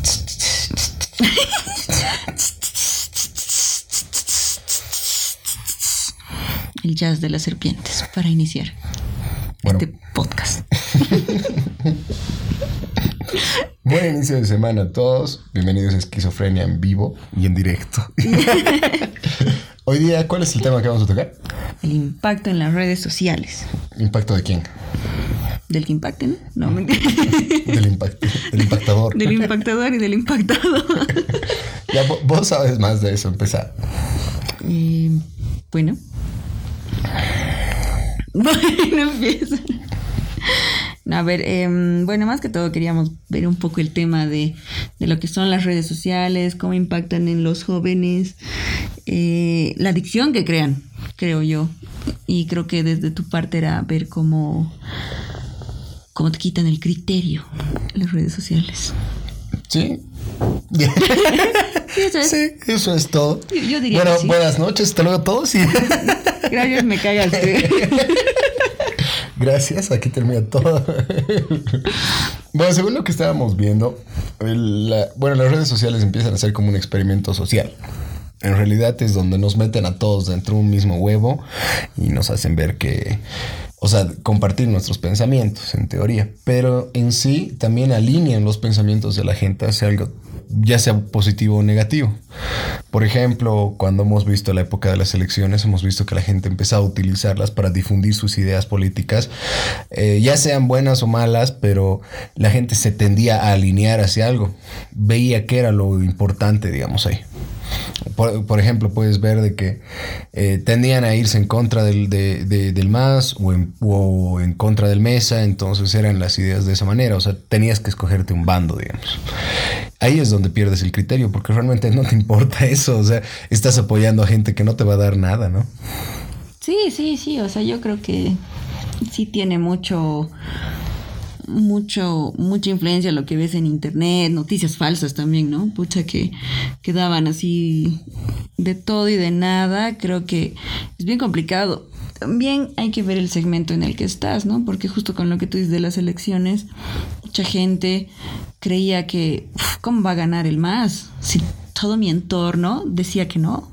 El jazz de las serpientes para iniciar este podcast. Buen inicio de semana a todos. Bienvenidos a Esquizofrenia en vivo y en directo. Hoy día, ¿cuál es el tema que vamos a tocar? El impacto en las redes sociales. ¿Impacto de quién? Del que impacten, no, no del, impacto, del impactador. Del impactador y del impactado. ya, vos sabes más de eso, empezar. Eh, bueno. Bueno, empieza. A ver, em, bueno, más que todo queríamos ver un poco el tema de, de, lo que son las redes sociales, cómo impactan en los jóvenes, eh, la adicción que crean, creo yo. Y creo que desde tu parte era ver cómo, cómo te quitan el criterio las redes sociales. Sí. sí, eso es. Sí, eso es todo. Yo, diría bueno, que sí. buenas noches, hasta luego a todos. Gracias, me cagaste. Gracias, aquí termina todo. bueno, según lo que estábamos viendo, la, bueno, las redes sociales empiezan a ser como un experimento social. En realidad es donde nos meten a todos dentro de un mismo huevo y nos hacen ver que, o sea, compartir nuestros pensamientos, en teoría. Pero en sí también alinean los pensamientos de la gente hacia algo ya sea positivo o negativo. Por ejemplo, cuando hemos visto la época de las elecciones, hemos visto que la gente empezó a utilizarlas para difundir sus ideas políticas, eh, ya sean buenas o malas, pero la gente se tendía a alinear hacia algo, veía que era lo importante, digamos ahí. Por, ejemplo, puedes ver de que eh, tendían a irse en contra del, de, de, del MAS o en, o en, contra del MESA, entonces eran las ideas de esa manera, o sea, tenías que escogerte un bando, digamos. Ahí es donde pierdes el criterio, porque realmente no te importa eso, o sea, estás apoyando a gente que no te va a dar nada, ¿no? Sí, sí, sí, o sea, yo creo que sí tiene mucho mucho, mucha influencia lo que ves en internet, noticias falsas también, ¿no? Pucha que, que daban así de todo y de nada, creo que es bien complicado. También hay que ver el segmento en el que estás, ¿no? Porque justo con lo que tú dices de las elecciones, mucha gente creía que, uf, ¿cómo va a ganar el más? Si todo mi entorno decía que no.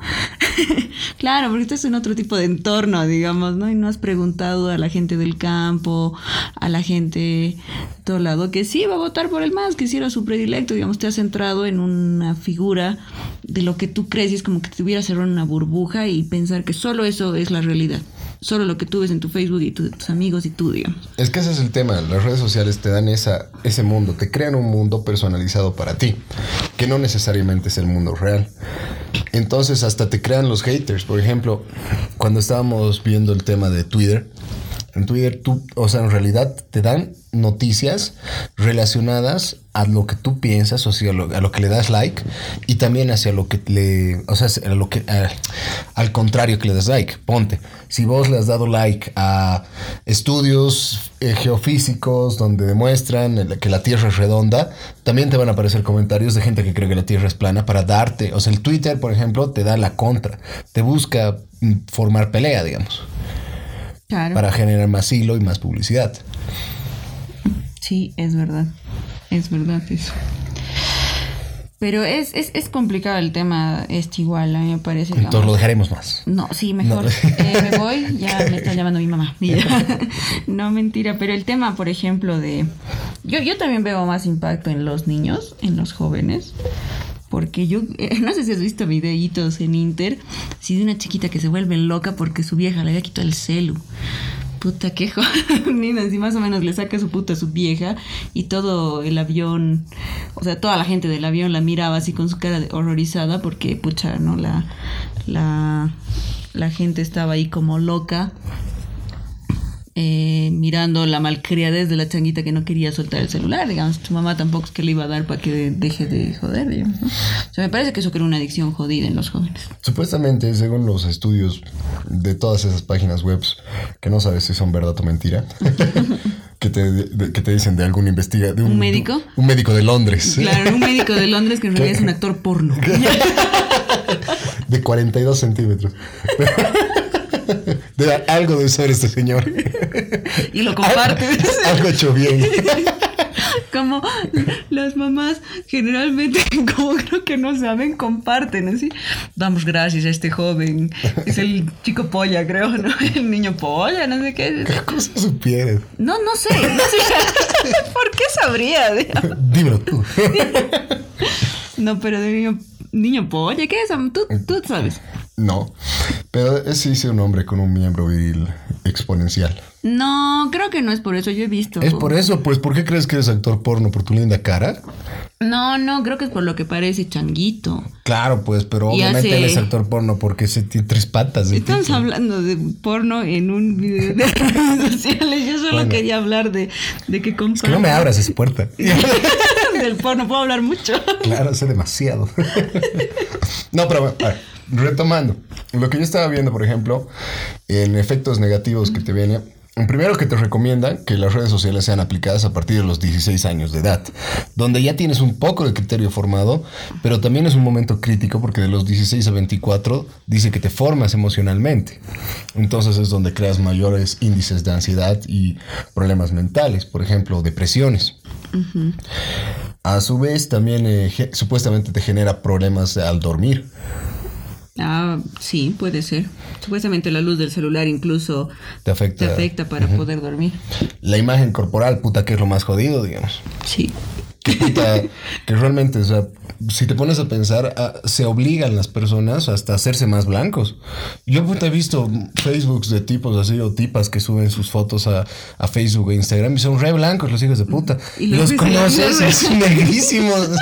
claro, porque estás en otro tipo de entorno, digamos, ¿no? Y no has preguntado a la gente del campo, a la gente de todo lado, que sí va a votar por el más, que sí era su predilecto, digamos, te has centrado en una figura de lo que tú crees y es como que te hubiera cerrado una burbuja y pensar que solo eso es la realidad. Solo lo que tú ves en tu Facebook y tu, tus amigos y tú, digamos. Es que ese es el tema. Las redes sociales te dan esa, ese mundo, te crean un mundo personalizado para ti, que no necesariamente es el mundo real. Entonces hasta te crean los haters. Por ejemplo, cuando estábamos viendo el tema de Twitter, en Twitter tú, o sea, en realidad te dan noticias relacionadas a lo que tú piensas, o sea, a lo, a lo que le das like, y también hacia lo que le, o sea, a lo que, a, al contrario que le das like. Ponte, si vos le has dado like a estudios eh, geofísicos donde demuestran que la Tierra es redonda, también te van a aparecer comentarios de gente que cree que la Tierra es plana para darte, o sea, el Twitter, por ejemplo, te da la contra, te busca formar pelea, digamos. Claro. Para generar más hilo y más publicidad. Sí, es verdad. Es verdad eso. Pero es, es, es complicado el tema este igual, a mí me parece. Entonces lo dejaremos más. No, sí, mejor. No. Eh, me voy, ya me está llamando mi mamá. no, mentira, pero el tema, por ejemplo, de... Yo, yo también veo más impacto en los niños, en los jóvenes. Porque yo, eh, no sé si has visto videitos en Inter, si de una chiquita que se vuelve loca porque su vieja le había quitado el celu. Puta, qué jodida. Si más o menos le saca su puta a su vieja y todo el avión, o sea, toda la gente del avión la miraba así con su cara de horrorizada porque, pucha, ¿no? La, la, la gente estaba ahí como loca. Eh, mirando la malcriadez de la changuita que no quería soltar el celular, digamos, su mamá tampoco es que le iba a dar para que deje de joder, digamos, ¿no? O sea, me parece que eso crea una adicción jodida en los jóvenes. Supuestamente, según los estudios de todas esas páginas web, que no sabes si son verdad o mentira, que, te, de, que te dicen de algún investigador. De un, ¿Un médico? De, un médico de Londres. Claro, un médico de Londres que en realidad es un actor porno. de 42 centímetros. De, algo debe ser este señor. Y lo comparte. Algo, algo hecho bien. como las mamás generalmente, como creo que no saben, comparten así. Damos gracias a este joven. Es el chico polla, creo, ¿no? El niño polla, no sé qué. ¿Qué cosa supieras? No, no sé. No sé. ¿Por qué sabría? digamos? Dímelo tú. No, pero de niño, niño polla, ¿qué es? Tú, tú sabes. No, pero es sí sí un hombre con un miembro viril exponencial. No, creo que no es por eso. Yo he visto. Es por eso, pues, ¿por qué crees que eres actor porno? ¿Por tu linda cara? No, no, creo que es por lo que parece changuito. Claro, pues, pero Y obviamente hace- él es actor porno porque se tiene tres patas. de Estamos tipo. hablando de porno en un video de redes sociales. Yo solo Bueno. quería hablar de, de que Que no me abras esa puerta. del porno. Puedo hablar mucho. Claro, sé demasiado. no, pero bueno, a ver, retomando. Lo que yo estaba viendo, por ejemplo, en efectos negativos que te viene. Primero que te recomiendan que las redes sociales sean aplicadas a partir de los 16 años de edad, donde ya tienes un poco de criterio formado, pero también es un momento crítico porque de los 16 a 24 dice que te formas emocionalmente. Entonces es donde creas mayores índices de ansiedad y problemas mentales, por ejemplo, depresiones. A su vez, también eh, supuestamente te genera problemas al dormir. Ah, sí, puede ser. Supuestamente la luz del celular incluso Te afecta, te afecta para poder dormir. la imagen corporal, puta, que es lo más jodido, digamos. Sí. Que puta, que realmente, o sea, si te pones a pensar, ah, se obligan las personas hasta hacerse más blancos. Yo puta he visto Facebooks de tipos así o tipas que suben sus fotos a, a Facebook e Instagram y son re blancos los hijos de puta. Y los los conoces, es negrísimos.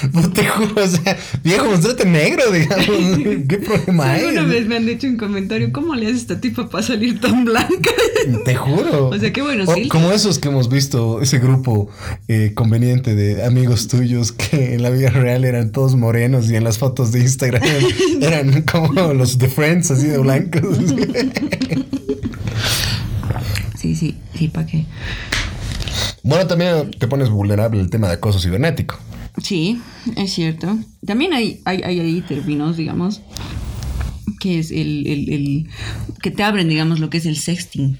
No te juro, o sea, viejo, mostrate negro, digamos. ¿Qué problema hay? Alguna vez me han dicho un comentario, ¿cómo le hace esta tipa para salir tan blanca? Te juro. O sea, qué buenos O filtros. Como esos que hemos visto, ese grupo eh, conveniente de amigos tuyos que en la vida real eran todos morenos y en las fotos de Instagram eran, eran como los de Friends, así de blancos. Sí, sí, sí, ¿para qué? bueno, también te pones vulnerable el tema de acoso cibernético. Sí, es cierto. También hay, hay, hay términos, digamos, que es el, el, el- que te abren, digamos, lo que es el sexting.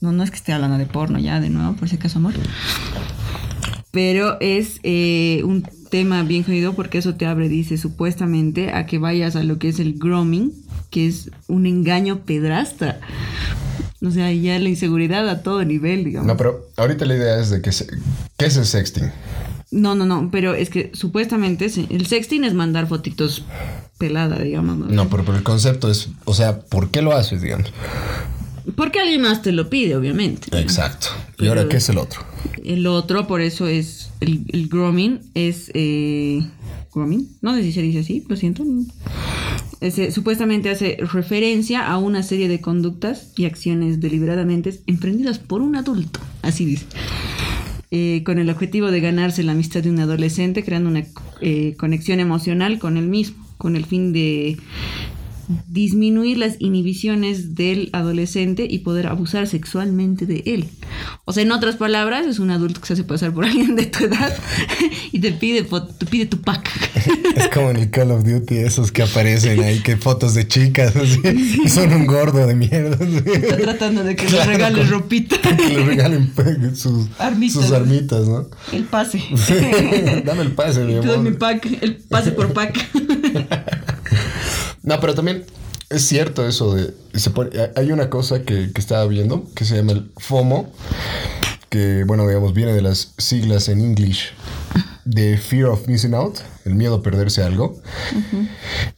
No, no es que esté hablando de porno ya, de nuevo, por si acaso, amor. Pero es eh, un tema bien jodido porque eso te abre, dice, supuestamente a que vayas a lo que es el grooming, que es un engaño pedrasta. O sea, ya la inseguridad a todo nivel, digamos. No, pero ahorita la idea es de que... se- ¿Qué es el sexting? No, no, no, pero es que supuestamente el sexting es mandar fotitos pelada, digamos. ¿no? No, pero, pero el concepto es... O sea, ¿por qué lo haces, digamos? Porque alguien más te lo pide, obviamente. Exacto. ¿Y ahora qué es el otro? El otro, por eso es el, el grooming, es eh, grooming, no sé si se dice así, lo siento. Ese, supuestamente hace referencia a una serie de conductas y acciones deliberadamente emprendidas por un adulto, así dice. Eh, con el objetivo de ganarse la amistad de un adolescente, creando una eh, conexión emocional con él mismo, con el fin de disminuir las inhibiciones del adolescente y poder abusar sexualmente de él. O sea, en otras palabras, es un adulto que se hace pasar por alguien de tu edad y te pide, te pide tu pack. Es como en el Call of Duty, esos que aparecen ahí, que fotos de chicas, y son un gordo de mierda. Está tratando de que le Claro, regales con- ropita. Que le regalen sus Armitas. sus armitas, ¿no? El pase. Dame el pase, mi doy mi amor. pack, el pase por pack. No, pero también es cierto eso de... se pone- hay una cosa que, que estaba viendo que se llama el FOMO, que, bueno, digamos, viene de las siglas en English de Fear of Missing Out, el miedo a perderse algo.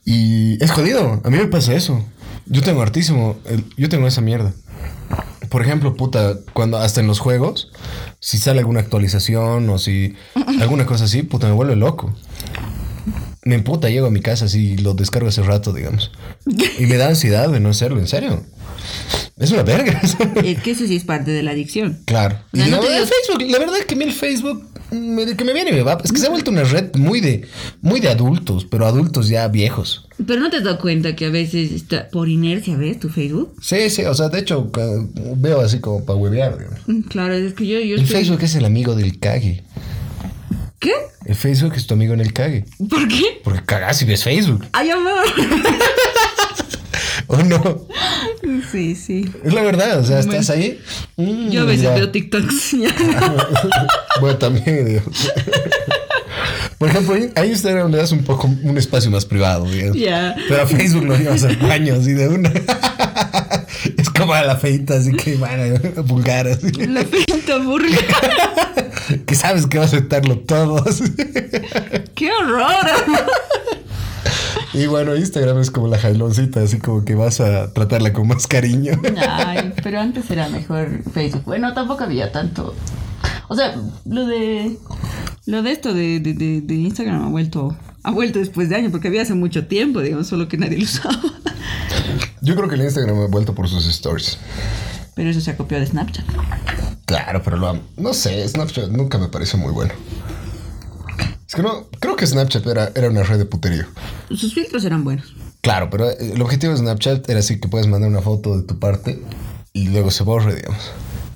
Y es jodido, a mí me pasa eso. Yo tengo hartísimo, yo tengo esa mierda. Por ejemplo, puta, cuando hasta en los juegos, si sale alguna actualización o si alguna cosa así, puta, me vuelve loco. Me emputa, llego a mi casa así, lo descargo hace rato, digamos. Y me da ansiedad de no hacerlo, en serio. Es una verga. Es que eso sí es parte de la adicción. claro. Y No, no la, te verdad, digo- Facebook, la verdad es que a mí el Facebook, me- que me viene y me va. Es que se ha vuelto una red muy de, muy de adultos, pero adultos ya viejos. Pero no te has dado cuenta que a veces está por inercia, ¿ves? Tu Facebook. Sí, sí, o sea, de hecho, veo así como para huevear, digamos. Mm, Claro, es que yo, yo El estoy- Facebook es el amigo del cague. ¿Qué? El Facebook es tu amigo en el cague. ¿Por qué? Porque cagás si ves Facebook. Ay, amor. ¿O no? Sí, sí. Es la verdad, o sea, estás ahí. mm, Yo a veces ya. veo TikToks. bueno, también, digo. Por ejemplo, a Instagram le das un poco un espacio más privado, digamos. Ya. Pero a Facebook lo llevas al baño así de una. como la feita, así que bueno, vulgar, así. La pinta burla. Que sabes que va a aceptarlo todo. así. ¡Qué horror! Y bueno, Instagram es como la jailoncita, así como que vas a tratarla con más cariño. Ay, pero antes era mejor Facebook. Bueno, tampoco había tanto. O sea, lo de. Lo de esto de, de, de- de Instagram ha vuelto. Ha vuelto después de años, porque había hace mucho tiempo, digamos, solo que nadie lo usaba. Yo creo que el Instagram ha vuelto por sus stories. Pero eso se ha copiado de Snapchat. Claro, pero lo amo. No sé, Snapchat nunca me pareció muy bueno. Es que no, creo que Snapchat era, era una red de puterío. Sus filtros eran buenos. Claro, pero eh, el objetivo de Snapchat era así que puedes mandar una foto de tu parte y luego se borre, digamos.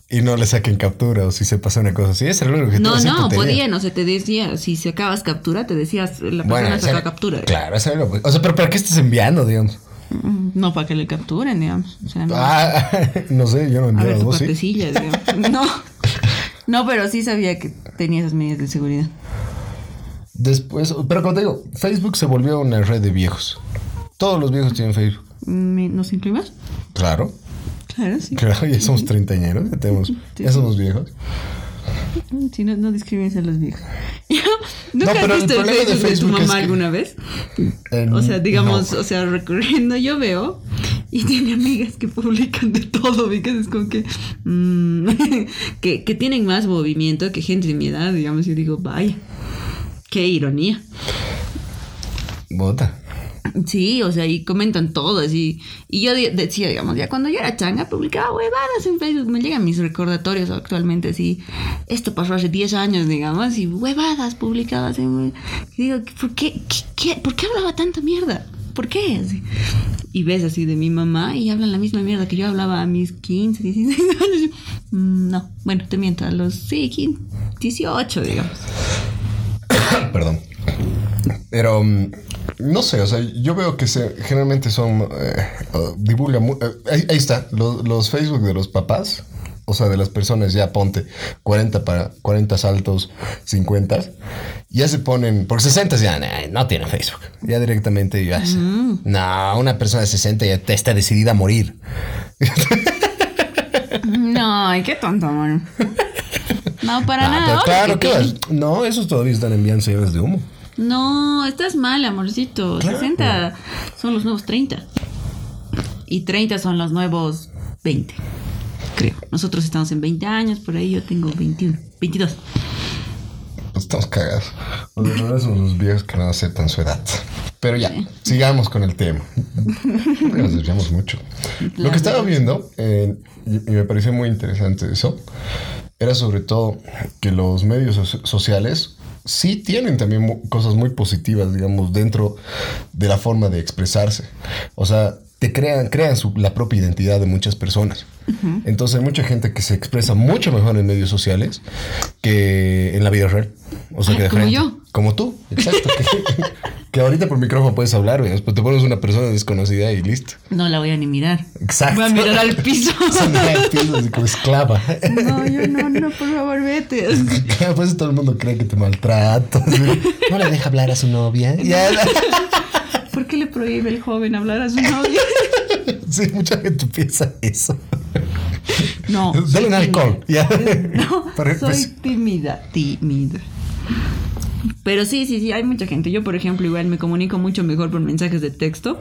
Y no le saquen captura o si se pasa una cosa así. Ese era el objetivo. No, no, tenía. podían, o sea, te decía, si sacabas captura, te decías, la persona ese saca captura. Claro, ese era lo- O sea, pero ¿para qué estás enviando, digamos? No, para que le capturen, digamos. O sea, no. Ah, no sé, yo no a enviaba ver tu vos, ¿sí? No. No, pero sí sabía que tenía esas medidas de seguridad. Después, pero como te digo, Facebook se volvió una red de viejos. Todos los viejos tienen Facebook. ¿Me- ¿Nos incluimos? Claro. Claro, sí. Claro, ya somos treintañeros, ya, tenemos, ya somos viejos. Si no, no discrimines a los viejos. ¿Nunca No, pero has visto el de Facebook de, tu Facebook es mamá que- alguna vez? En- O sea, digamos, no. o sea, recorriendo yo veo y tiene amigas que publican de todo, ¿ubicas? Es como que, mm, que, que tienen más movimiento que gente de mi edad, digamos. Yo digo, vaya, qué ironía. Bota. Sí, o sea, y comentan todo así. Y yo de- decía, digamos, ya cuando yo era changa, publicaba huevadas en Facebook. Me llegan mis recordatorios actualmente así. Esto pasó hace 10 años, digamos, y huevadas publicadas. Digo, ¿por qué, ¿por qué hablaba tanta mierda? ¿Por qué? Y ves así de mi mamá y hablan la misma mierda que yo hablaba a mis 15, 16 años. Mm, No, bueno, te miento, a los, sí, 15, 18, digamos. Perdón. Pero mm, no sé, o sea, yo veo que se, generalmente son. eh, divulgan. eh, ahí, ahí está, lo- los Facebook de los papás. O sea, de las personas ya ponte 40 para 40 saltos, 50. Ya se ponen. Por 60 ya nah, no tienen Facebook. Ya directamente ya es- No, una persona de 60 ya está decidida a morir. No, ay, qué tonto, amor. No, para Ah, nada. pero claro, que. No, esos todavía están enviando señales de humo. No, estás mal, amorcito. Claro. 60 son los nuevos 30. Y 30 son los nuevos 20. Creo. Nosotros estamos en 20 años, por ahí yo tengo 21, 22. Pues estamos cagados. Verdad somos los viejos que no aceptan su edad. Pero ya, sigamos con el tema. Nos desviamos mucho. Lo que estaba viendo, eh, y, me pareció muy interesante eso, era sobre todo que los medios so- sociales sí tienen también cosas muy positivas, digamos, dentro de la forma de expresarse. O sea, te crean, crean su- la propia identidad de muchas personas. Entonces hay mucha gente que se expresa mucho mejor en medios sociales que en la vida real. O sea, que de como frente. yo. Como tú, exacto. que, que ahorita por micrófono puedes hablar, güey, después te pones una persona desconocida y listo. No la voy a ni mirar. Exacto. Voy a mirar al piso. Al piso así como esclava. No, yo no, no, por favor, vete. Pues todo el mundo cree que te maltrata. así. No le deja hablar a su novia. Ya. ¿Por qué le prohíbe el joven hablar a su novia? Sí, mucha gente piensa eso. No. Dale un alcohol. Ya. No, soy tímida, tímida. Pero sí, sí, sí, hay mucha gente. Yo, por ejemplo, igual me comunico mucho mejor por mensajes de texto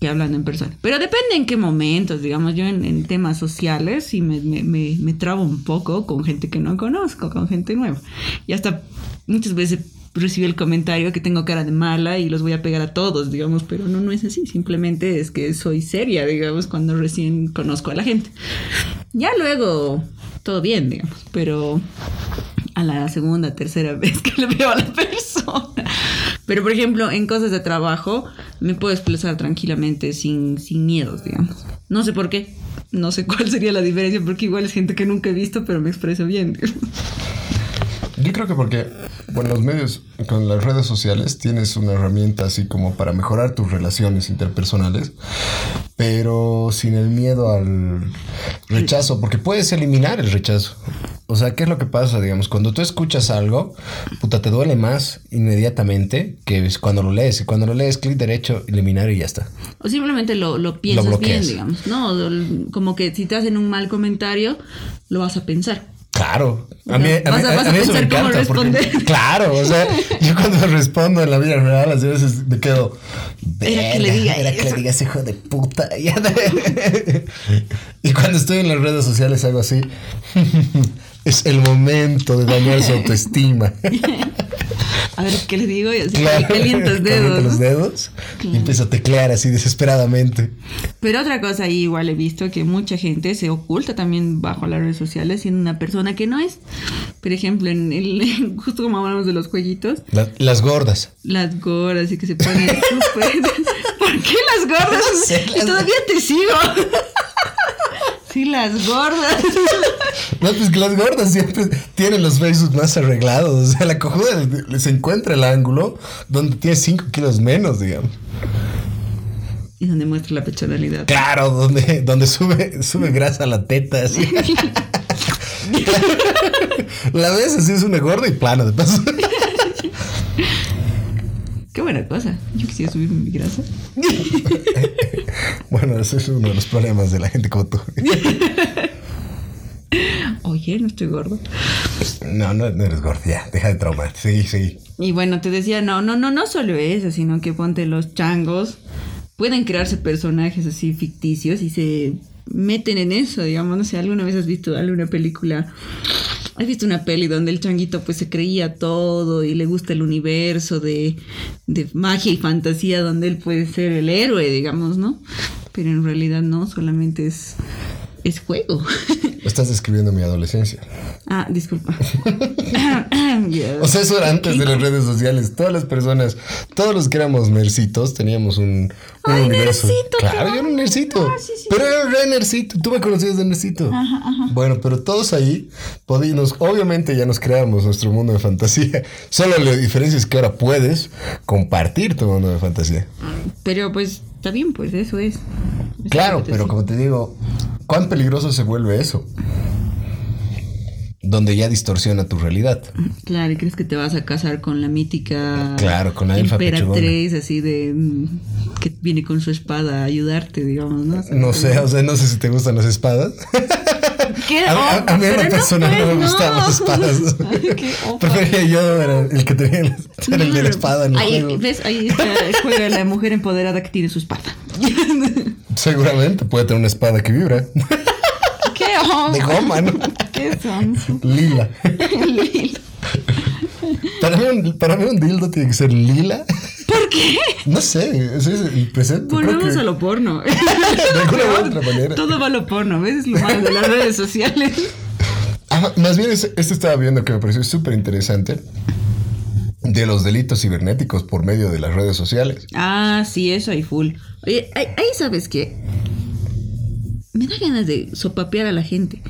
que hablando en persona. Pero depende en qué momentos, digamos, yo en, en temas sociales sí me, me, me, me trabo un poco con gente que no conozco, con gente nueva. Y hasta muchas veces recibí el comentario que tengo cara de mala y los voy a pegar a todos, digamos, pero no, no es así. Simplemente es que soy seria, digamos, cuando recién conozco a la gente. Ya luego, todo bien, digamos, pero a la segunda, tercera vez que le veo a la persona. Pero, por ejemplo, en cosas de trabajo me puedo expresar tranquilamente sin, sin miedos, digamos. No sé por qué. No sé cuál sería la diferencia, porque igual es gente que nunca he visto, pero me expreso bien. Yo creo que porque, bueno, los medios, con las redes sociales, tienes una herramienta así como para mejorar tus relaciones interpersonales, pero sin el miedo al rechazo, porque puedes eliminar el rechazo. O sea, ¿qué es lo que pasa, digamos? Cuando tú escuchas algo, puta, te duele más inmediatamente que cuando lo lees. Y cuando lo lees, clic derecho, eliminar y ya está. O simplemente lo, lo piensas bien, digamos. No, como que si te hacen un mal comentario, lo vas a pensar. Claro, a mí, a, mí, eso me encanta. Porque, claro, o sea, yo cuando respondo en la vida real, a veces me quedo. Era que le diga. Era que le diga ese hijo de puta. y cuando estoy en las redes sociales hago así. Es el momento de dañar su autoestima. a ver, ¿qué le digo? Y así claro, calientas dedos. los dedos y empiezo a teclear así desesperadamente. Pero otra cosa, igual he visto que mucha gente se oculta también bajo las redes sociales siendo una persona que no es. Por ejemplo, en el, justo como hablamos de los cuellitos. las gordas. Las gordas y que se ponen súper... ¿Por qué las gordas? Todavía te sigo. Sí, las gordas. No, pues que las gordas siempre tienen los besos más arreglados. O sea, la cojuda les encuentra el ángulo donde tiene 5 kilos menos, digamos. Y donde muestra la pechonalidad. Claro, donde, donde sube, sube grasa a la teta, así. la ves así es una gorda y plana, de paso. Qué buena cosa. Yo quisiera subir mi grasa. bueno, ese es uno de los problemas de la gente como tú. Oye, no estoy gordo. No, no, eres gordo, ya, deja de traumar. Sí, sí. Y bueno, te decía, no, no, no, no solo eso, sino que ponte los changos. Pueden crearse personajes así ficticios y se meten en eso, digamos. No sé, ¿alguna vez has visto alguna película ¿Has visto una peli donde el changuito pues se creía todo y le gusta el universo de, de magia y fantasía donde él puede ser el héroe, digamos, ¿no? Pero en realidad no, solamente es es juego. Estás describiendo mi adolescencia. Ah, disculpa. O sea, eso era antes de las redes sociales. Todas las personas, todos los que éramos nercitos, teníamos un, un universo. claro, yo era un nercito. Ah, pero era un re nercito. Tú me conocías de nercito. Ajá, ajá. Bueno, pero todos ahí podíamos, obviamente ya nos creamos nuestro mundo de fantasía. Solo la diferencia es que ahora puedes compartir tu mundo de fantasía. Pero pues está bien, pues eso es. Claro, pero como te digo, ¿cuán peligroso se vuelve eso? Donde ya distorsiona tu realidad. Claro, y crees que te vas a casar con la mítica claro, con la emperatriz así de mm, que viene con su espada a ayudarte, digamos, ¿no? no sé, o sea, no sé si te gustan las espadas. ¿Qué? A, a, mí en la persona no, me gustaban las espadas. Prefería yo el que tenía el, de la espada en el ahí, juego. ¿Ves? Ahí está, juega la mujer empoderada que tiene su espada. Seguramente puede tener una espada que vibra. ¿Qué? De goma, ¿no? ¿Qué son? Lila. lila. Para mí, un, para mí un dildo tiene que ser lila. ¿Por qué? No sé, ese es el presente. Volvemos que... a lo porno. De alguna u otra manera. Todo va a lo porno, ¿ves? Es lo malo de las redes sociales. Ah, más bien, esto estaba viendo que me pareció súper interesante de los delitos cibernéticos por medio de las redes sociales. Ah, sí, eso hay full. Oye, ahí sabes qué. Me da ganas de sopapear a la gente.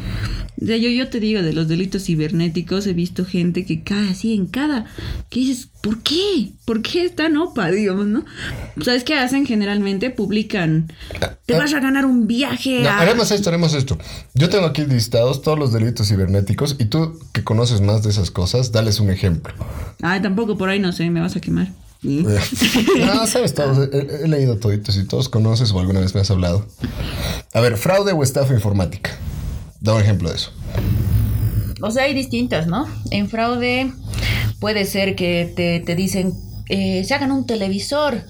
Yo, yo te digo, de los delitos cibernéticos he visto gente que cae así en cada... Que dices, ¿por qué? ¿Por qué es tan opa, digamos, no? ¿Sabes qué hacen? Generalmente publican, te vas a ganar un viaje no, Haremos esto, haremos esto. Yo tengo aquí listados todos los delitos cibernéticos y tú que conoces más de esas cosas, dales un ejemplo. Ay, tampoco por ahí no sé, me vas a quemar. no, sabes todos. He, he, leído toditos y todos conoces o alguna vez me has hablado. A ver, fraude o estafa informática. Da un ejemplo de eso. O sea, hay distintas, ¿no? En fraude puede ser que te, dicen, eh, se hagan un televisor,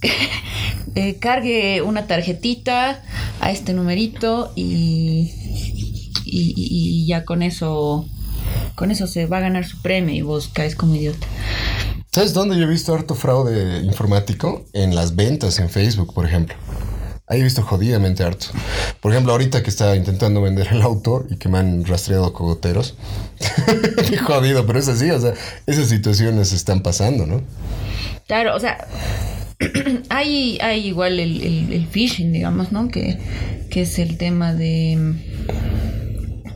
eh, cargue una tarjetita a este numerito y, y, y, ya con eso, con eso se va a ganar su premio y vos caes como idiota. ¿Sabes dónde yo he visto harto fraude informático? En las ventas en Facebook, por ejemplo. Ahí he visto jodidamente harto. Por ejemplo, ahorita que estaba intentando vender el auto y que me han rastreado cogoteros. Jodido, pero es así, o sea, esas situaciones están pasando, ¿no? Claro, o sea, hay, hay igual el, phishing, digamos, ¿no? Que, que es el tema de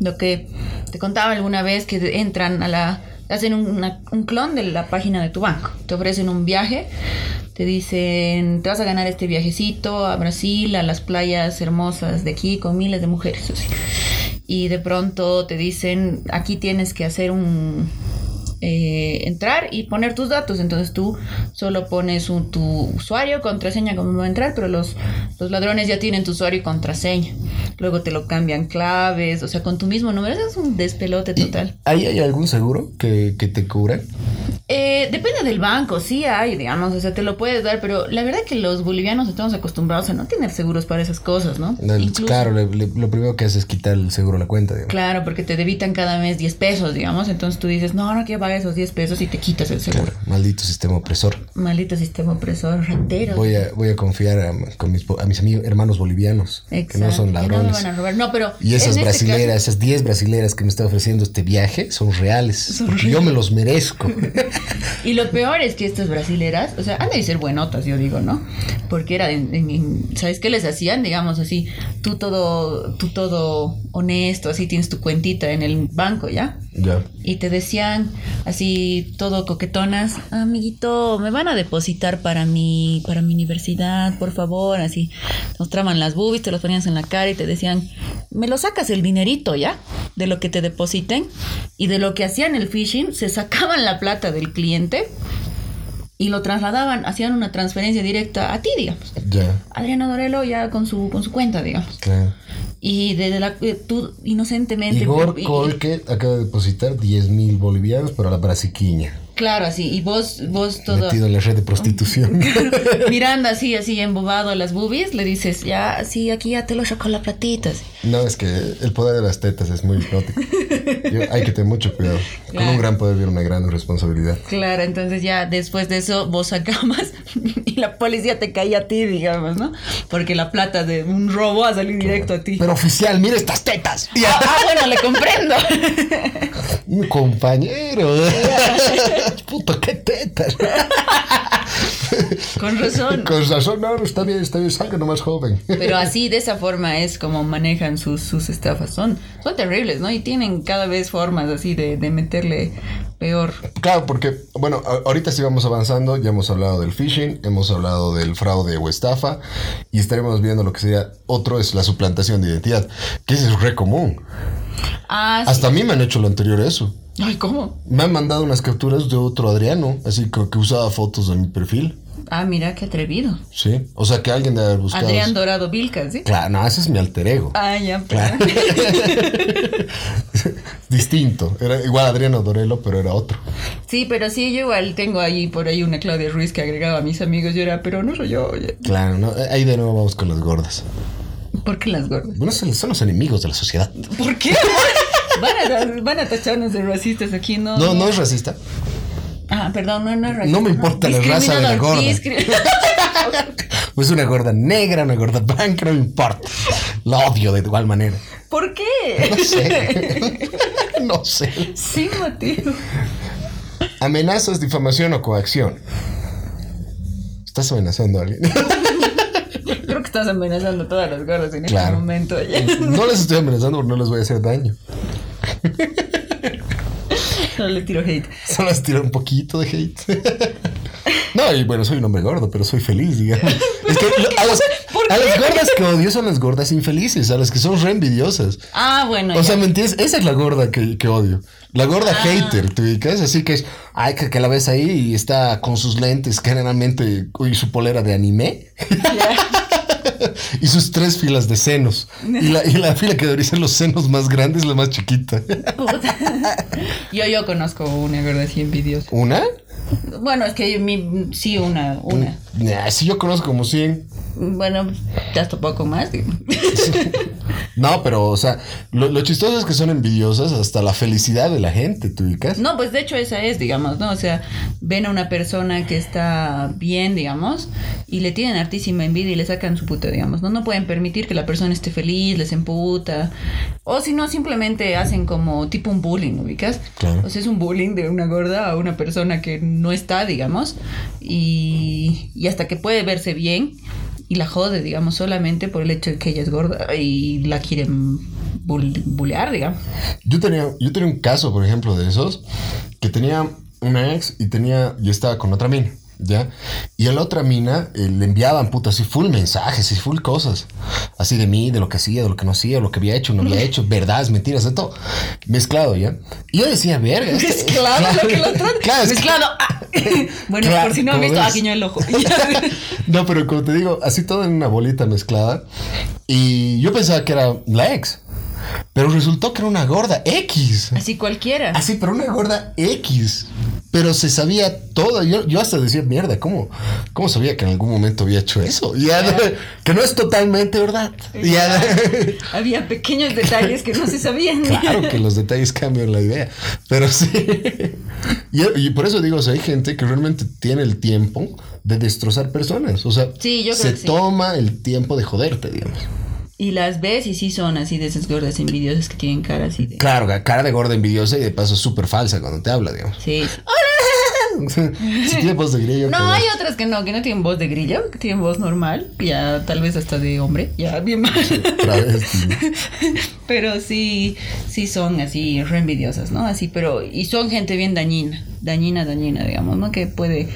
lo que te contaba alguna vez, que entran a la hacen una- un clon de la página de tu banco. Te ofrecen un viaje, te dicen, te vas a ganar este viajecito a Brasil, a las playas hermosas de aquí, con miles de mujeres. Y de pronto te dicen, aquí tienes que hacer un... eh, entrar y poner tus datos. Entonces tú solo pones un- tu usuario, contraseña, como va a entrar, pero los, los ladrones ya tienen tu usuario y contraseña. Luego te lo cambian claves, o sea, con tu mismo número. Eso es un despelote total. ¿Ahí hay algún seguro que, que te cubra? Eh, depende del banco, sí hay, digamos, o sea, te lo puedes dar, pero la verdad que los bolivianos estamos acostumbrados a no tener seguros para esas cosas, ¿no? No, el- Incluso- claro, le- le- lo primero que haces es quitar el seguro a la cuenta. digamos. Claro, porque te debitan cada mes 10 pesos, digamos, entonces tú dices, no, no quiero pagar esos 10 pesos y te quitas el seguro. Claro, maldito sistema opresor. Maldito sistema opresor, ratero. Voy a, voy a confiar a, con mis, a mis amigos, hermanos bolivianos, que no Exacto, son que no me ladrones. van a robar. No, pero y esas este brasileras, esas 10 brasileras que me está ofreciendo este viaje son reales. Son porque yo me los merezco. y lo peor es que estas brasileras, o sea, han de ser buenotas, yo digo, ¿no? Porque era, en- en- en- ¿sabes qué les hacían? Digamos así, tú todo, tú todo honesto, así tienes tu cuentita en el banco, ¿ya? ya. Y te decían así todo coquetonas, amiguito, me van a depositar para mi, para mi universidad, por favor, así. Mostraban las boobies, te los ponías en la cara y te decían, me lo sacas el dinerito, ¿ya? De lo que te depositen. Y de lo que hacían el phishing, se sacaban la plata del cliente y lo trasladaban, hacían una transferencia directa a ti, digamos. Ya, Adriana Dorelo ya con su, con su cuenta, digamos. claro. Y desde la, eh, tú inocentemente... Igor Colque acaba de depositar 10 mil bolivianos para la brasiquiña. Claro, así, y vos, vos todo... Metido en la red de prostitución. mirando así, así embobado a las boobies, le dices, ya, sí, aquí ya te lo sacó la platita. así. No, es que el poder de las tetas es muy hipnótico. Yo- hay que tener mucho cuidado. Con Claro. un gran poder viene una gran responsabilidad. Claro, entonces ya después de eso vos sacabas y la policía te caía a ti, digamos, ¿no? Porque la plata de un robo ha salido directo a ti. Pero oficial, mira estas tetas. Ah, ah, bueno, le comprendo. Un compañero. Puto, qué tetas. Con razón. Con razón, no, está bien, está bien, salga nomás joven. Pero así, de esa forma es como manejan sus, sus estafas. Son, son terribles, ¿no? Y tienen cada vez formas así de, de meterle peor. Claro, porque, bueno, ahorita sí vamos avanzando, ya hemos hablado del phishing, hemos hablado del fraude o estafa, y estaremos viendo lo que sería otro, es la suplantación de identidad, que es re común. Ah, sí. Hasta a mí me han hecho lo anterior a eso. Ay, ¿cómo? Me han mandado unas capturas de otro Adriano, así que, que usaba fotos de mi perfil. Ah, mira, qué atrevido. Sí. O sea, que alguien de haber buscado. Adrián Dorado Vilca, ¿sí? Claro, no, ese es mi alter ego. Ah, ya. Claro. Distinto. Era igual Adriano Dorelo, pero era otro. Sí, pero sí, yo igual tengo ahí por ahí una Claudia Ruiz que agregaba a mis amigos y era, pero no soy yo. oye. Claro, ¿no? Ahí de nuevo vamos con las gordas. ¿Por qué las gordas? Bueno, son, son los enemigos de la sociedad. ¿Por qué? Van a, van a tacharnos de racistas aquí, ¿no? No, no es racista. Ah, perdón, no, no es racista. No me importa la raza de la gorda. Pues una gorda negra, una gorda blanca, no me importa. La odio de igual manera. ¿Por qué? No sé. no sé. Sin motivo. Amenazas, difamación o coacción. Estás amenazando a alguien. Creo que estás amenazando a todas las gordas en Claro. este momento. No les estoy amenazando porque no les voy a hacer daño. No le tiro hate. Solo les tiro un poquito de hate. No, y bueno, soy un hombre gordo, pero soy feliz, digamos. Es que a, las, a las gordas que odio son las gordas infelices, a las que son re envidiosas. Ah, bueno. O ya. sea, ¿me entiendes? Esa es la gorda que, que odio. La gorda Ah. hater, ¿te ubicas? Así que es, ay, que, que la ves ahí y está con sus lentes, generalmente, y su polera de anime. y sus tres filas de senos. Y la, y la fila que debería ser los senos más grandes, la más chiquita. Yo, yo conozco una gorda así envidiosa. ¿Una? Bueno, es que mi, sí, una, una. Nah, sí, yo conozco como 100. Bueno, te has topado con más. No, pero, o sea, lo, lo chistoso es que son envidiosas hasta la felicidad de la gente, ¿te ubicas? No, pues de hecho esa es, digamos, ¿no? O sea, ven a una persona que está bien, digamos, y le tienen hartísima envidia y le sacan su puta, digamos, ¿no? No pueden permitir que la persona esté feliz, les emputa. O si no, simplemente hacen como tipo un bullying, ¿ubicas? Claro. O sea, es un bullying de una gorda a una persona que no está, digamos, y, y hasta que puede verse bien y la jode, digamos, solamente por el hecho de que ella es gorda y la quieren bullear, digamos. Yo tenía, yo tenía un caso, por ejemplo, de esos, que tenía una ex y tenía, yo estaba con otra mina, ¿ya? Y a la otra mina eh, le enviaban, puta, así full mensajes y full cosas. Así de mí, de lo que hacía, de lo que no hacía, de lo que había hecho, no había hecho, verdades, mentiras, de todo. Mezclado, ¿ya? Y yo decía, verga. este- Mezclado, lo que lo otro. Claro, que- Mezclado. ah. bueno, Claro, por si no han visto, aquí el ojo. No, pero como te digo, así todo en una bolita mezclada. Y yo pensaba que era la ex. Pero resultó que era una gorda X. Así cualquiera. Así, pero una gorda X. Pero se sabía todo. Yo, yo hasta decía, mierda, ¿cómo, ¿cómo sabía que en algún momento había hecho eso? Ya, que no es totalmente verdad. Ya, Había pequeños detalles que no se sabían. claro que los detalles cambian la idea. Pero sí. Y, y por eso digo, o sea, hay gente que realmente tiene el tiempo de destrozar personas. O sea, Sí, yo creo se que sí. toma el tiempo de joderte, digamos. Y las ves y sí son así de esas gordas envidiosas que tienen cara así de. Claro, cara de gorda envidiosa y de paso súper falsa cuando te habla, digamos. Sí. si tiene voz de grillo. No, hay otras que no, que no tienen voz de grillo, que tienen voz normal, ya tal vez hasta de hombre, ya bien mal. Pero sí, sí son así re envidiosas, ¿no? Así, pero, y son gente bien dañina, dañina, dañina, digamos, ¿no? Que puede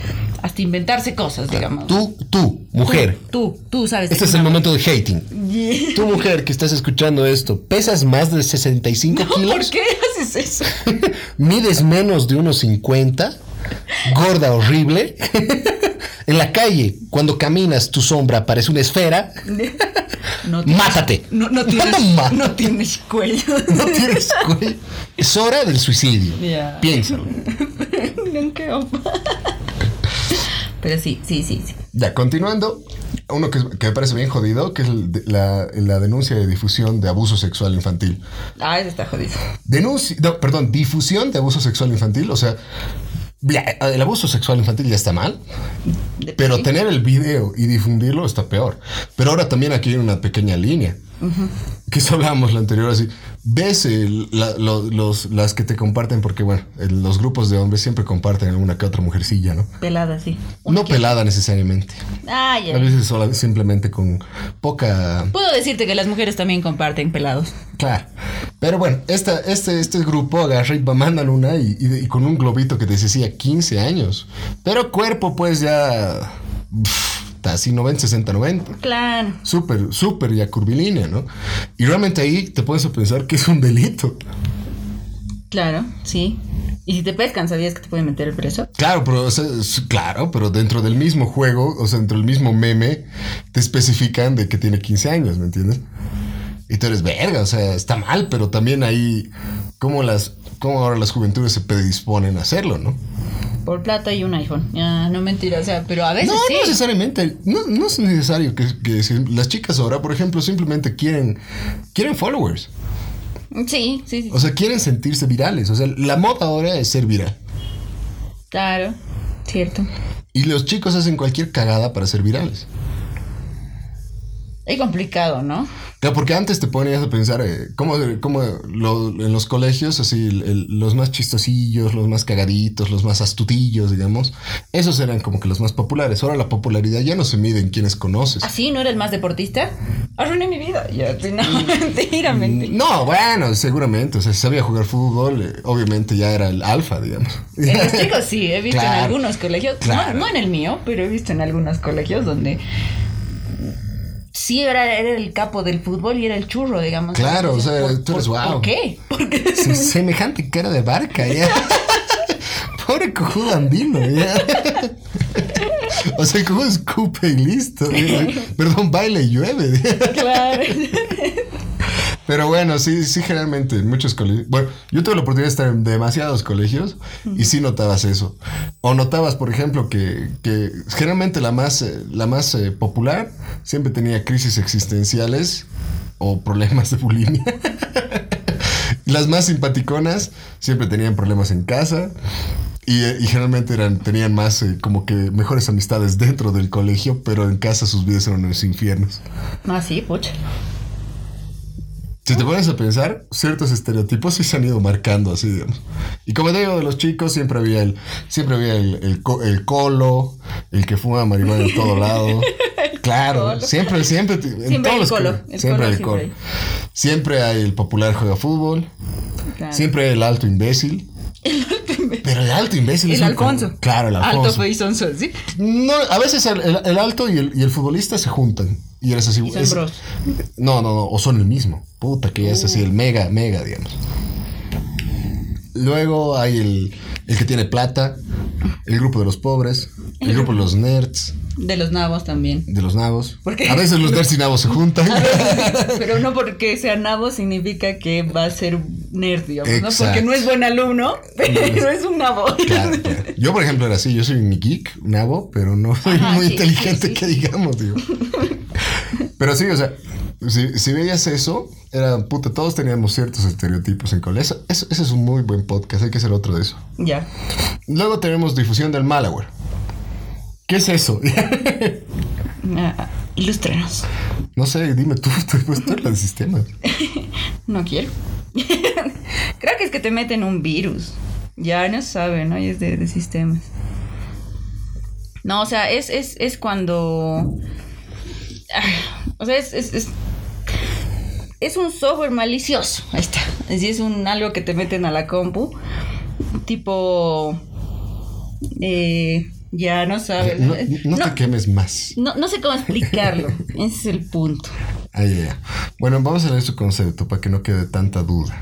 hasta inventarse cosas, digamos. Tú, tú, mujer. Tú, tú sabes. de Este es el momento de hating. Yeah. Tú, mujer que estás escuchando esto, ¿pesas más de 65 ¿Por kilos? qué haces eso? ¿Mides menos de unos 50? ¿Gorda horrible? en la calle, cuando caminas, tu sombra parece una esfera. No tienes- Mátate. No, no tienes, Mátate. no tienes cuello. No tienes cuello. Es hora del suicidio. Ya. Piénsalo. Pero sí, sí, sí, sí. Ya, continuando, uno que, que me parece bien jodido, que es el de- la, la denuncia de difusión de abuso sexual infantil. Ah, eso está jodido. Denuncia, no, perdón, difusión de abuso sexual infantil, o sea, el abuso sexual infantil ya está mal, pero tener el video y difundirlo está peor. Pero ahora también aquí hay una pequeña línea. Que eso hablábamos la anterior, así. Ves el- la- lo- los, las que te comparten, porque bueno, el- los grupos de hombres siempre comparten alguna que otra mujercilla, ¿no? Pelada, sí. No pelada necesariamente. Ah, A veces sola- simplemente con poca Puedo decirte que las mujeres también comparten pelados. Claro. Pero bueno, esta, este, este grupo agarra y va- mandan una y, y y con un globito que te decía 15 años. Pero cuerpo, pues ya. pf, está así 90, 60, 90. Claro. Súper, súper ya curvilínea, ¿no? Y realmente ahí te a pensar que es un delito. Claro, sí. Y si te pescan, ¿sabías que te pueden meter el preso? Claro, pero, o sea, es- claro, pero dentro del mismo juego, o sea, dentro del mismo meme, te especifican de que tiene 15 años, ¿me entiendes? Y tú eres verga, o sea, está mal, pero también ahí, como las, cómo ahora las juventudes se predisponen a hacerlo, ¿no? Por plata y un iPhone. No mentira, o sea, pero a veces No, sí. no necesariamente, no, no es necesario que, que si las chicas ahora, por ejemplo, simplemente quieren, quieren followers, Sí, sí, sí. o sea, quieren sentirse virales, o sea, la moda ahora es ser viral. Claro, cierto. Y los chicos hacen cualquier cagada para ser virales. Es complicado, ¿no? Claro, porque antes te ponías a pensar eh, cómo, cómo lo- en los colegios, así, el- los más chistosillos, los más cagaditos, los más astutillos, digamos, esos eran como que los más populares. Ahora la popularidad ya no se mide en quienes conoces. ¿Así no era el más deportista? Arruiné mi vida. Ya, no, mentira, mentira. No, bueno, seguramente, o sea, si sabía jugar fútbol, eh, obviamente ya era el alfa, digamos. En los chicos sí, he visto en algunos colegios, no, en el mío, pero he visto en algunos colegios donde sí era, era el capo del fútbol y era el churro, digamos. Claro, o sea, ¿por- tú eres por- guau. ¿Por qué? Se- semejante cara de barca, ya. Pobre cojudo andino, ya. O sea, cojudo escupe y listo. Perdón, baila y llueve. claro. Pero bueno, sí, sí, generalmente en muchos colegios. Bueno, yo tuve la oportunidad de estar en demasiados colegios y sí notabas eso. O notabas, por ejemplo, que, que generalmente la más, eh, la más eh, popular siempre tenía crisis existenciales o problemas de bulimia. Las más simpaticonas siempre tenían problemas en casa. Y, eh, y generalmente eran, tenían más eh, como que mejores amistades dentro del colegio, pero en casa sus vidas eran unos infiernos. Ah, sí, pucha. Si te pones a pensar, ciertos estereotipos sí se han ido marcando así, digamos. Y como te digo, de los chicos siempre había el, siempre había el, el, el colo, el que fuma marihuana en todo lado. Claro, Colo. siempre, siempre, en Siempre todos los colo, el siempre colo hay siempre colo. hay. Siempre hay el popular juega fútbol, Claro. siempre hay el alto imbécil. Pero el alto imbécil es El un- Alfonso. Claro, el Alto Alfonso. fue y sonso, ¿sí? No, a veces el, el- el alto y el, y el futbolista se juntan. Y eres así. Y son es- bros. No, no, no. O son el mismo. Puta, que es así, el mega, mega, digamos. Luego hay el, el que tiene plata, el grupo de los pobres, el grupo de los nerds, De los nabos también. de los nabos. ¿Por qué? A veces los nerds y nabos se juntan. Pero no porque sea nabo significa que va a ser nerd, digamos, ¿no? Porque no es buen alumno, pero es un nabo. Claro, claro. Yo, por ejemplo, era así. Yo soy un geek, un nabo, pero no soy Ajá, muy sí, inteligente sí, sí, que digamos, digo. Pero sí, o sea, si, si veías eso, era puta, todos teníamos ciertos estereotipos en colegio. Eso, eso- ese es un muy buen podcast, hay que hacer otro de eso. Ya. Luego tenemos difusión del malware. ¿Qué es eso? Ah, ilústranos. no sé, dime tú, tú, eres la de sistemas. No quiero. Creo que es que te meten un virus. Ya no saben, ¿no? Y es de, de sistemas. No, o sea, es, es, es cuando. Ah, O sea, es, es, es, es un software malicioso. Ahí está. Es un algo que te meten a la compu. Tipo. Eh, ya no sabes. No, no te quemes más. no- no sé cómo explicarlo. Ese es el punto. Ah, ya. Bueno, vamos a leer su concepto para que no quede tanta duda.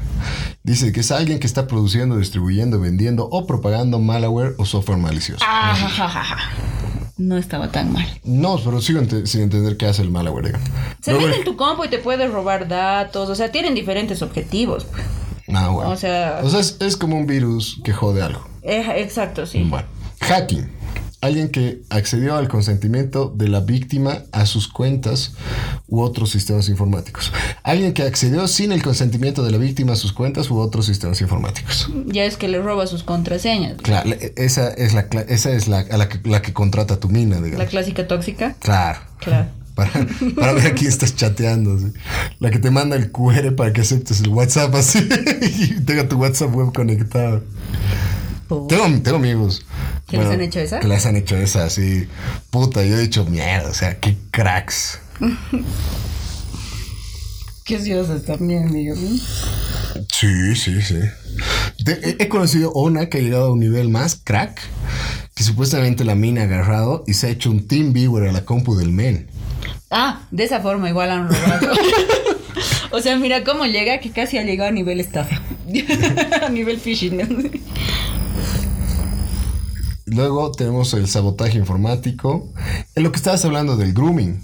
Dice que es alguien que está produciendo, distribuyendo, vendiendo o propagando malware o software malicioso. Ah, ja, ja, ja, ja. No estaba tan mal. No, pero sigo sin entender qué hace el malware. digamos. Se mete en tu compu y te puede robar datos. O sea, tienen diferentes objetivos. pues. Ah, bueno. o sea- O sea, es, es como un virus que jode algo. Eh, exacto, sí. Bueno. Hacking. Alguien que accedió al consentimiento de la víctima a sus cuentas u otros sistemas informáticos. Alguien que accedió sin el consentimiento de la víctima a sus cuentas u otros sistemas informáticos. Ya es que le roba sus contraseñas. Claro, esa es la, esa es la, a la, que, la que contrata tu mina, La digamos. clásica tóxica. Claro. Claro. Para, para ver a quién estás chateando. ¿sí? La que te manda el QR para que aceptes el WhatsApp así y tenga tu WhatsApp web conectado. Tengo, tengo amigos. ¿Que les han hecho esa? Que les han hecho esa, así. Puta, yo he dicho mierda, o sea, qué cracks. Qué ociosas también, digo. Sí, sí, sí. De- he, he conocido una que ha llegado a un nivel más crack, que supuestamente la mina ha agarrado y se ha hecho un team viewer a la compu del men. Ah, de esa forma igual han robado. o sea, mira cómo llega que casi ha llegado a nivel estafa. a nivel phishing. Luego tenemos el sabotaje informático. En lo que estabas hablando del grooming,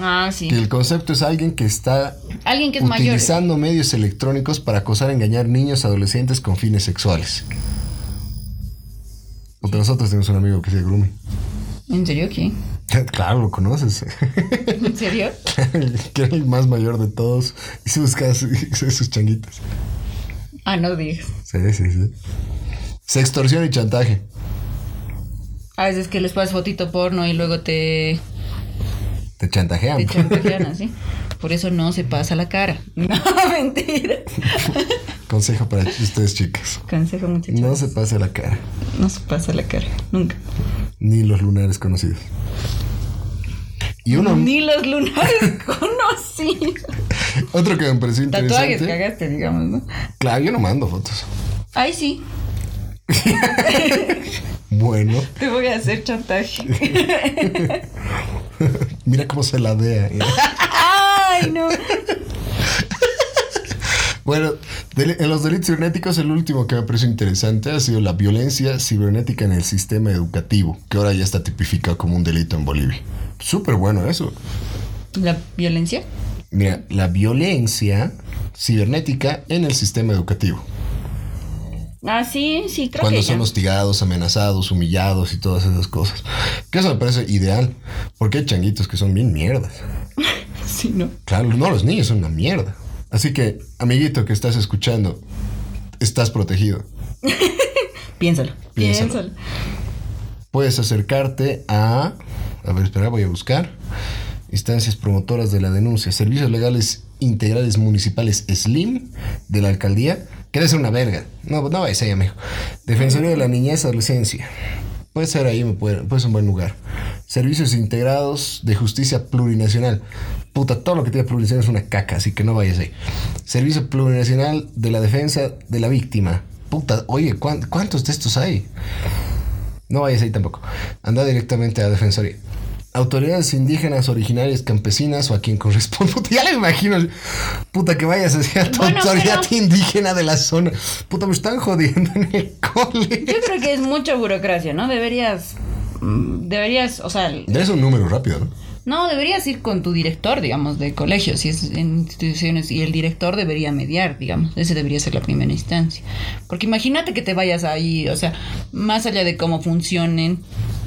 ah, sí. que el concepto es alguien que está Alguien que es mayor. utilizando medios electrónicos para acosar e engañar niños adolescentes con fines sexuales. Porque nosotros tenemos un amigo que se grooming. ¿En serio qué? Claro, lo conoces. ¿En serio? que era el más mayor de todos y se buscaba su- sus changuitas. Ah, no digas. Sí, sí, sí. Sextorsión y chantaje. A veces que les pasas fotito porno y luego te, Te chantajean. te chantajean así. Por eso no se pasa la cara. No, mentira. Consejo para ustedes, chicas. Consejo, muchachos. No se pase la cara. No se pasa la cara. Nunca. Ni los lunares conocidos. Y uno, Ni los lunares conocidos. otro que me pareció Tatuajes interesante. cagaste, digamos, ¿no? Claro, yo no mando fotos. Ay, sí. Bueno, Te voy a hacer chantaje. mira cómo se ladea. Ay, no. Bueno, en los delitos cibernéticos, el último que me pareció interesante ha sido la violencia cibernética en el sistema educativo, que ahora ya está tipificado como un delito en Bolivia. Súper bueno eso. ¿La violencia? Mira, la violencia cibernética en el sistema educativo. Ah, sí, sí, creo Cuando que son ya. hostigados, amenazados, humillados y todas esas cosas. Que eso me parece ideal, porque hay changuitos que son bien mierdas. Sí, ¿no? Claro, no, los niños son una mierda. Así que, amiguito que estás escuchando, estás protegido. Piénsalo. Piénsalo. Piénsalo. Puedes acercarte a... A ver, espera, voy a buscar. Instancias promotoras de la denuncia. Servicios legales integrales municipales SLIM de la alcaldía. Que ser una verga. No, no vayas ahí, amigo. Defensoría de la niñez y adolescencia. Puede ser ahí, puede, puede ser un buen lugar. Servicios integrados de justicia plurinacional. Puta, todo lo que tiene plurinacional es una caca, así que no vayas ahí. Servicio plurinacional de la defensa de la víctima. Puta, oye, ¿cuán- ¿cuántos de estos hay? No vayas ahí tampoco. Anda directamente a Defensoría. Autoridades indígenas, originarias, campesinas o a quien corresponda. Puta, ya le imagino. Puta, que vayas hacia tu Bueno, autoridad pero- indígena de la zona. Puta, me están jodiendo en el cole. Yo creo que es mucha burocracia, ¿no? Deberías. mm, Deberías, o sea, Es un número rápido, ¿no? No, deberías ir con tu director, digamos, de colegio, si es en instituciones, y el director debería mediar, digamos. Ese debería ser la primera instancia. Porque imagínate que te vayas ahí, o sea, más allá de cómo funcionen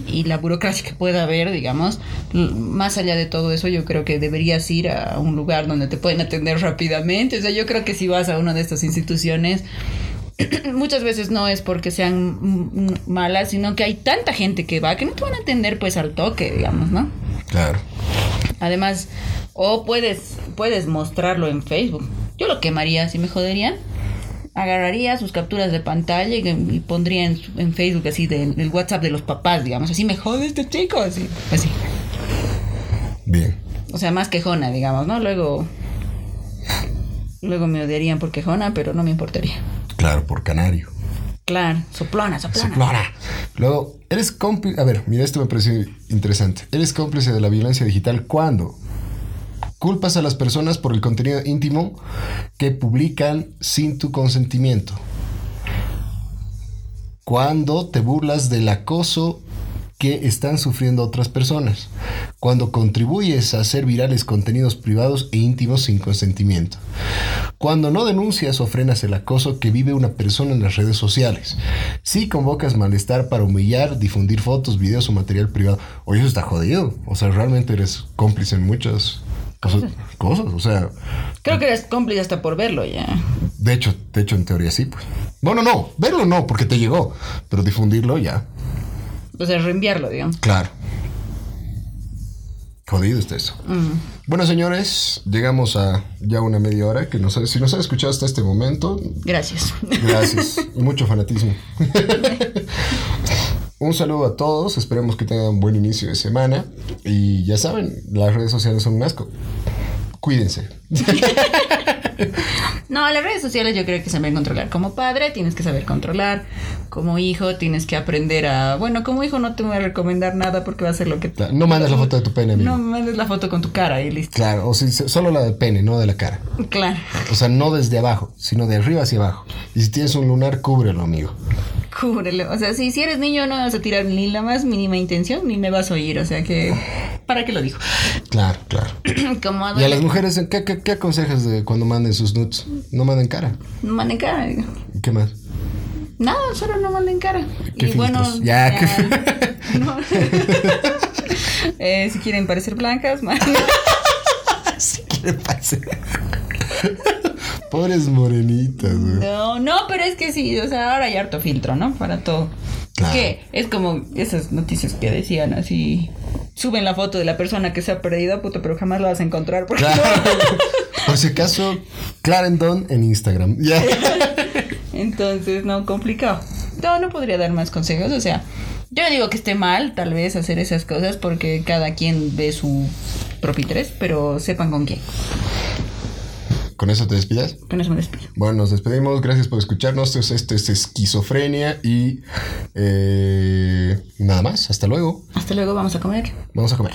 y la burocracia que pueda haber, digamos, más allá de todo eso, yo creo que deberías ir a un lugar donde te pueden atender rápidamente. O sea, yo creo que si vas a una de estas instituciones, muchas veces no es porque sean malas, sino que hay tanta gente que va que no te van a atender pues al toque, digamos, ¿no? Claro. Además, o puedes, puedes mostrarlo en Facebook. Yo lo quemaría, si me joderían. Agarraría sus capturas de pantalla y, y pondría en, en Facebook así de- del WhatsApp de los papás, digamos, así me jode este chico, así, así. Bien. O sea, más quejona, digamos, ¿no? Luego, luego me odiarían por quejona, pero no me importaría. Claro, por canario. Claro, soplona, soplona. Soplona. Luego, eres cómplice. A ver, mira, esto me pareció interesante. Eres cómplice de la violencia digital cuando culpas a las personas por el contenido íntimo que publican sin tu consentimiento. Cuando te burlas del acoso que están sufriendo otras personas. Cuando contribuyes a hacer virales contenidos privados e íntimos sin consentimiento. Cuando no denuncias o frenas el acoso que vive una persona en las redes sociales. Si convocas malestar para humillar, difundir fotos, videos o material privado. Oye, eso está jodido. O sea, realmente eres cómplice en muchas cosas. cosas. O sea, Creo que eres cómplice hasta por verlo ya. de hecho, de hecho, en teoría sí, pues. Bueno, no, verlo no, porque te llegó. Pero difundirlo ya. O sea, reenviarlo, digamos. Claro. Jodido está eso. Bueno, señores, llegamos a ya una media hora. Que nos, si nos han escuchado hasta este momento, Gracias. gracias. mucho fanatismo. un saludo a todos. Esperemos que tengan un buen inicio de semana. Y ya saben, las redes sociales son un asco. Cuídense. No, las redes sociales yo creo que saber controlar. Como padre tienes que saber controlar. Como hijo tienes que aprender a... Bueno, como hijo no te voy a recomendar nada porque va a ser lo que... Claro, No mandes la foto de tu pene, amigo. No mandes la foto con tu cara y listo. Claro, o si, solo la del pene, no de la cara. Claro. O sea, no desde abajo, sino de arriba hacia abajo. Y si tienes un lunar, cúbrelo, amigo. Cúbrelo. O sea, si, si eres niño no vas a tirar ni la más mínima intención ni me vas a oír. O sea que... ¿Para qué lo dijo? Claro, claro. como Y a las mujeres, ¿qué, qué, qué aconsejas de cuando manden sus nudes? No manden cara. No manden cara. digo. ¿Qué más? Nada, solo no manden cara. ¿Qué y bueno? Ya, ¿qué no. Eh, si quieren parecer blancas, man. ¿Qué pasa? Pobres morenitas, güey. No, no, pero es que sí, o sea, ahora hay harto filtro, ¿no? Para todo. Claro. Que es como esas noticias que decían así. Suben la foto de la persona que se ha perdido, puto, pero jamás la vas a encontrar. Porque Claro. Por si acaso, Clarendon en Instagram. Ya. Entonces, no, complicado. No, no podría dar más consejos. O sea, yo no digo que esté mal, tal vez, hacer esas cosas porque cada quien ve su propio interés, pero sepan con quién. ¿Con eso te despidas? Con eso me despido. Bueno, nos despedimos. Gracias por escucharnos. Esto es, esto es esquizofrenia y eh, nada más. Hasta luego. Hasta luego, vamos a comer. Vamos a comer.